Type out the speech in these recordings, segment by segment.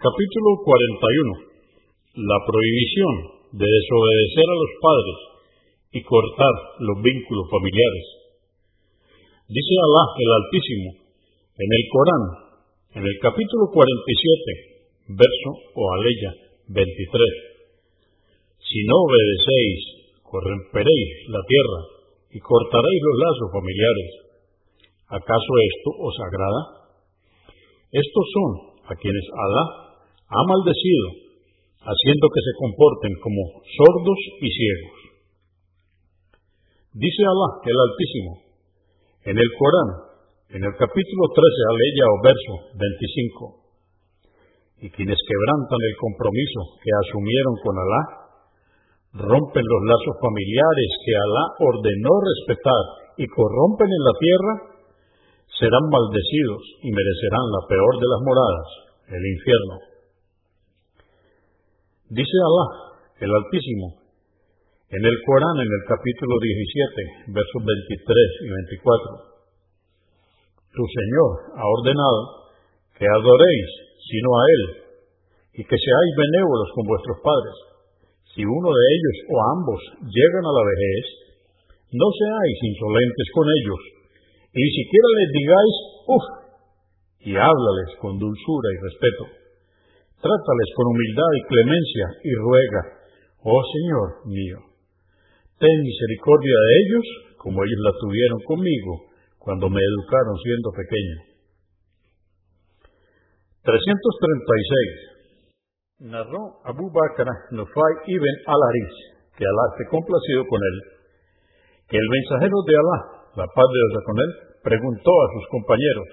Capítulo 41. La prohibición de desobedecer a los padres y cortar los vínculos familiares. Dice Alá el Altísimo en el Corán, en el capítulo 47, verso o aleya 23. Si no obedecéis, corromperéis la tierra y cortaréis los lazos familiares. ¿Acaso esto os agrada? Estos son a quienes Alá ha maldecido, haciendo que se comporten como sordos y ciegos. Dice Alá, el Altísimo, en el Corán, en el capítulo 13, aleya o verso 25, y quienes quebrantan el compromiso que asumieron con Alá, rompen los lazos familiares que Alá ordenó respetar y corrompen en la tierra, serán maldecidos y merecerán la peor de las moradas, el infierno. Dice Alá, el Altísimo, en el Corán, en el capítulo 17, versos 23 y 24. Tu Señor ha ordenado que adoréis sino a Él y que seáis benévolos con vuestros padres. Si uno de ellos o ambos llegan a la vejez, no seáis insolentes con ellos, y ni siquiera les digáis, uff, y háblales con dulzura y respeto. Trátales con humildad y clemencia y ruega, oh Señor mío, ten misericordia de ellos como ellos la tuvieron conmigo cuando me educaron siendo pequeño. 336. Narró Abu Bakr Nufay ibn al-Aris, que Alá esté complacido con él, que el mensajero de Alá, la paz de Dios con él, preguntó a sus compañeros,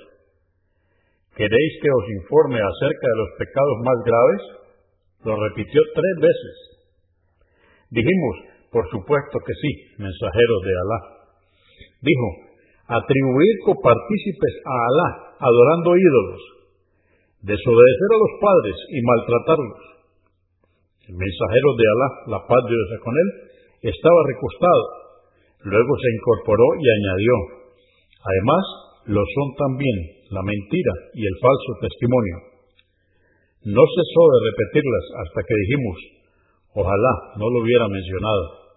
¿Queréis que os informe acerca de los pecados más graves? Lo repitió tres veces. Dijimos, por supuesto que sí, mensajeros de Alá. Dijo, atribuir copartícipes a Alá, adorando ídolos, desobedecer a los padres y maltratarlos. El mensajero de Alá, la paz de Dios con él, estaba recostado. Luego se incorporó y añadió, además, lo son también la mentira y el falso testimonio. No cesó de repetirlas hasta que dijimos, ojalá no lo hubiera mencionado.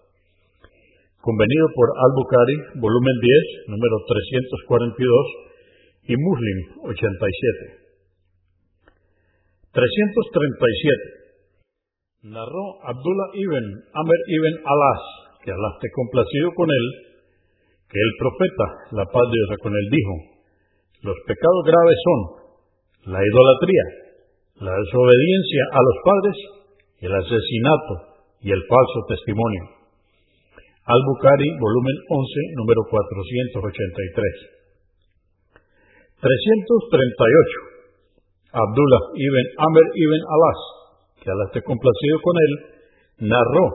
Convenido por Al-Bukhari, volumen 10, número 342, y Muslim 87. 337. Narró Abdullah ibn Amr ibn Alas, que Alá esté complacido con él, que el profeta, la paz de Dios con él, dijo, los pecados graves son la idolatría, la desobediencia a los padres, el asesinato y el falso testimonio. Al-Bukhari, volumen 11, número 483. 338. Abdullah ibn Amr ibn Alas, que Alá esté complacido con él, narró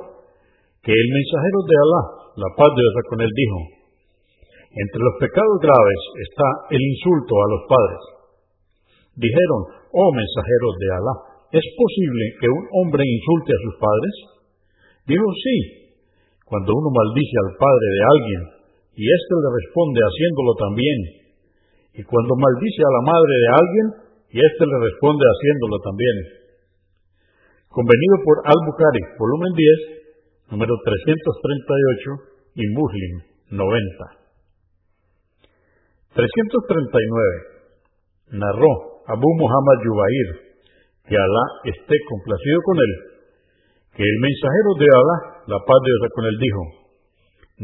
que el mensajero de Alá, la paz de Dios con él, dijo, entre los pecados graves está el insulto a los padres. Dijeron, oh mensajeros de Alá, ¿es posible que un hombre insulte a sus padres? Dijo, sí, cuando uno maldice al padre de alguien y éste le responde haciéndolo también, y cuando maldice a la madre de alguien y éste le responde haciéndolo también. Convenido por Al-Bukhari, volumen 10, número 338 y Muslim 90. 339. Narró Abu Muhammad Yubair, que Alá esté complacido con él, que el mensajero de Alá, la paz de Dios con él, dijo,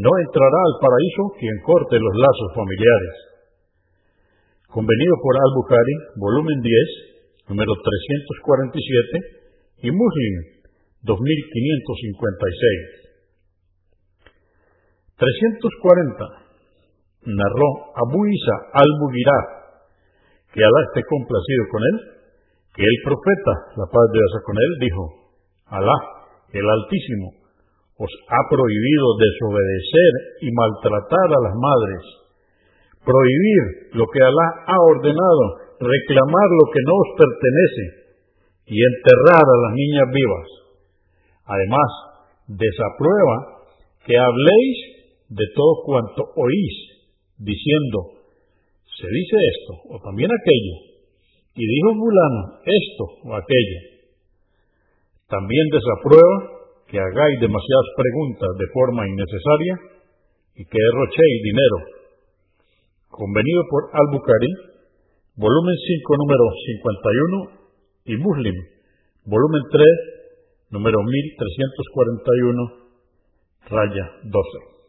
no entrará al paraíso quien corte los lazos familiares. Convenido por Al-Bukhari, volumen 10, número 347, y Muslim, 2556. 340 narró Abu Isa al-Mughirá, que Alá esté complacido con él, que el profeta, la paz de Dios con él, dijo, Alá, el Altísimo, os ha prohibido desobedecer y maltratar a las madres, prohibir lo que Alá ha ordenado, reclamar lo que no os pertenece y enterrar a las niñas vivas. Además, desaprueba que habléis de todo cuanto oís diciendo, se dice esto o también aquello, y dijo fulano esto o aquello. También desaprueba que hagáis demasiadas preguntas de forma innecesaria y que derrochéis dinero. Convenido por Al-Bukhari, volumen 5, número 51, y Muslim, volumen 3, número 1341, raya 12.